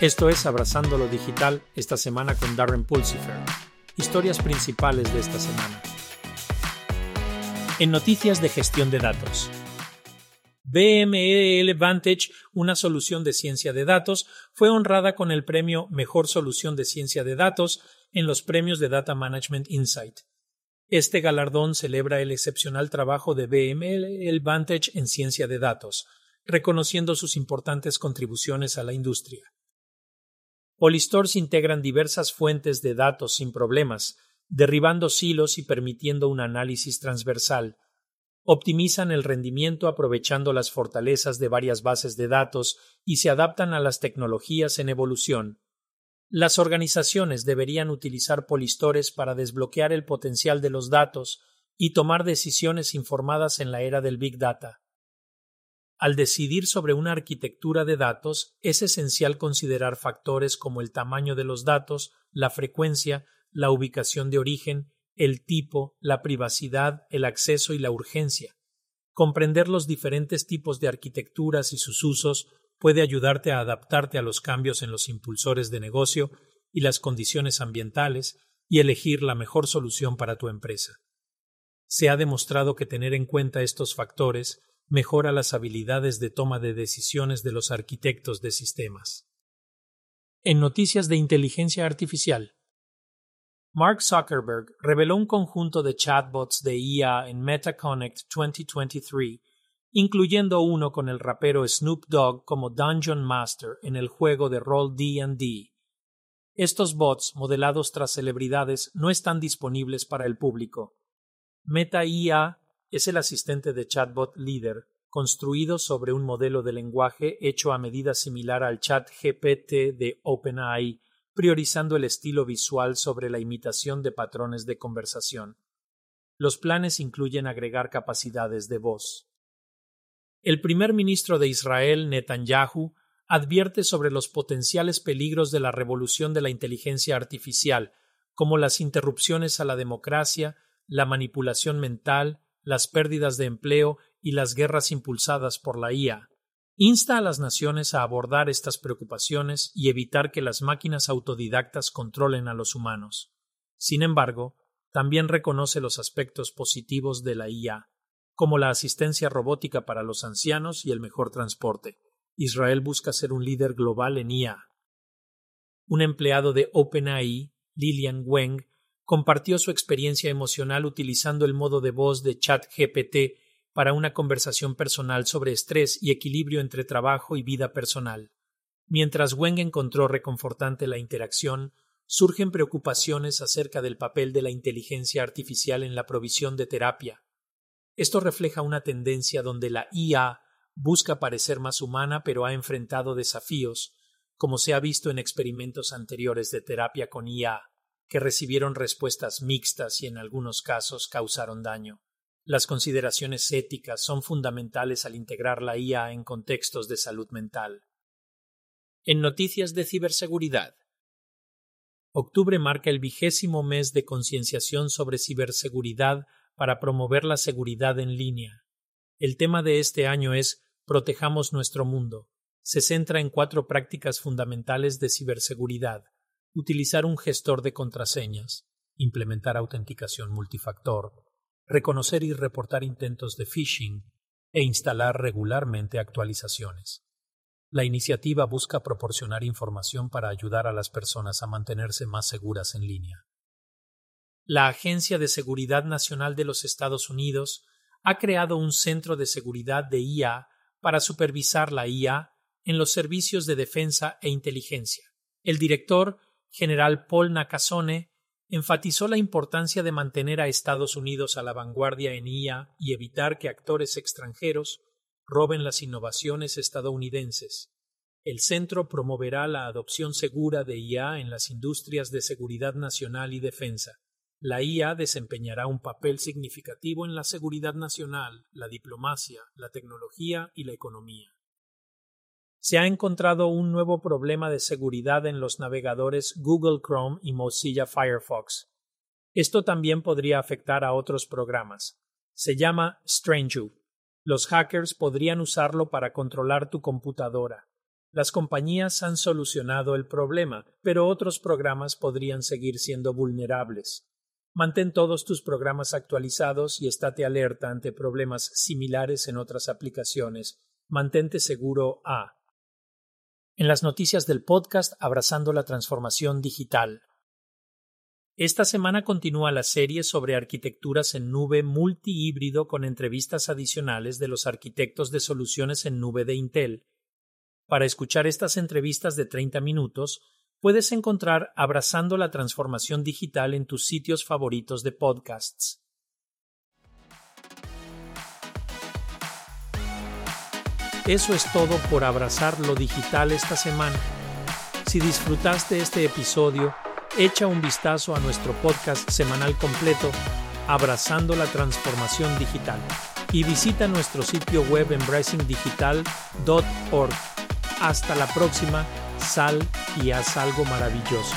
Esto es Abrazando lo Digital esta semana con Darren Pulsifer. Historias principales de esta semana. En noticias de gestión de datos. BMEL Vantage, una solución de ciencia de datos, fue honrada con el premio Mejor Solución de Ciencia de Datos en los premios de Data Management Insight. Este galardón celebra el excepcional trabajo de BMEL Vantage en ciencia de datos, reconociendo sus importantes contribuciones a la industria. Polystores integran diversas fuentes de datos sin problemas, derribando silos y permitiendo un análisis transversal. Optimizan el rendimiento aprovechando las fortalezas de varias bases de datos y se adaptan a las tecnologías en evolución. Las organizaciones deberían utilizar polistores para desbloquear el potencial de los datos y tomar decisiones informadas en la era del Big Data. Al decidir sobre una arquitectura de datos, es esencial considerar factores como el tamaño de los datos, la frecuencia, la ubicación de origen, el tipo, la privacidad, el acceso y la urgencia. Comprender los diferentes tipos de arquitecturas y sus usos puede ayudarte a adaptarte a los cambios en los impulsores de negocio y las condiciones ambientales y elegir la mejor solución para tu empresa. Se ha demostrado que tener en cuenta estos factores mejora las habilidades de toma de decisiones de los arquitectos de sistemas. En noticias de inteligencia artificial, Mark Zuckerberg reveló un conjunto de chatbots de IA en MetaConnect 2023, incluyendo uno con el rapero Snoop Dogg como Dungeon Master en el juego de rol D&D. Estos bots, modelados tras celebridades, no están disponibles para el público. Meta IA es el asistente de chatbot líder, construido sobre un modelo de lenguaje hecho a medida similar al chat GPT de OpenAI, priorizando el estilo visual sobre la imitación de patrones de conversación. Los planes incluyen agregar capacidades de voz. El primer ministro de Israel, Netanyahu, advierte sobre los potenciales peligros de la revolución de la inteligencia artificial, como las interrupciones a la democracia, la manipulación mental, las pérdidas de empleo y las guerras impulsadas por la IA. Insta a las naciones a abordar estas preocupaciones y evitar que las máquinas autodidactas controlen a los humanos. Sin embargo, también reconoce los aspectos positivos de la IA, como la asistencia robótica para los ancianos y el mejor transporte. Israel busca ser un líder global en IA. Un empleado de OpenAI, Lilian Weng, compartió su experiencia emocional utilizando el modo de voz de ChatGPT para una conversación personal sobre estrés y equilibrio entre trabajo y vida personal. Mientras Weng encontró reconfortante la interacción, surgen preocupaciones acerca del papel de la inteligencia artificial en la provisión de terapia. Esto refleja una tendencia donde la IA busca parecer más humana pero ha enfrentado desafíos, como se ha visto en experimentos anteriores de terapia con IA que recibieron respuestas mixtas y en algunos casos causaron daño. Las consideraciones éticas son fundamentales al integrar la IA en contextos de salud mental. En noticias de ciberseguridad. Octubre marca el vigésimo mes de concienciación sobre ciberseguridad para promover la seguridad en línea. El tema de este año es Protejamos nuestro mundo. Se centra en cuatro prácticas fundamentales de ciberseguridad utilizar un gestor de contraseñas, implementar autenticación multifactor, reconocer y reportar intentos de phishing e instalar regularmente actualizaciones. La iniciativa busca proporcionar información para ayudar a las personas a mantenerse más seguras en línea. La Agencia de Seguridad Nacional de los Estados Unidos ha creado un centro de seguridad de IA para supervisar la IA en los servicios de defensa e inteligencia. El director general Paul Nakasone enfatizó la importancia de mantener a Estados Unidos a la vanguardia en IA y evitar que actores extranjeros roben las innovaciones estadounidenses. El centro promoverá la adopción segura de IA en las industrias de seguridad nacional y defensa. La IA desempeñará un papel significativo en la seguridad nacional, la diplomacia, la tecnología y la economía se ha encontrado un nuevo problema de seguridad en los navegadores Google Chrome y Mozilla Firefox. Esto también podría afectar a otros programas. Se llama Strange. Los hackers podrían usarlo para controlar tu computadora. Las compañías han solucionado el problema, pero otros programas podrían seguir siendo vulnerables. Mantén todos tus programas actualizados y estate alerta ante problemas similares en otras aplicaciones. Mantente seguro a. En las noticias del podcast Abrazando la Transformación Digital. Esta semana continúa la serie sobre arquitecturas en nube multihíbrido con entrevistas adicionales de los arquitectos de soluciones en nube de Intel. Para escuchar estas entrevistas de 30 minutos, puedes encontrar Abrazando la Transformación Digital en tus sitios favoritos de podcasts. Eso es todo por abrazar lo digital esta semana. Si disfrutaste este episodio, echa un vistazo a nuestro podcast semanal completo, Abrazando la Transformación Digital, y visita nuestro sitio web embracingdigital.org. Hasta la próxima, sal y haz algo maravilloso.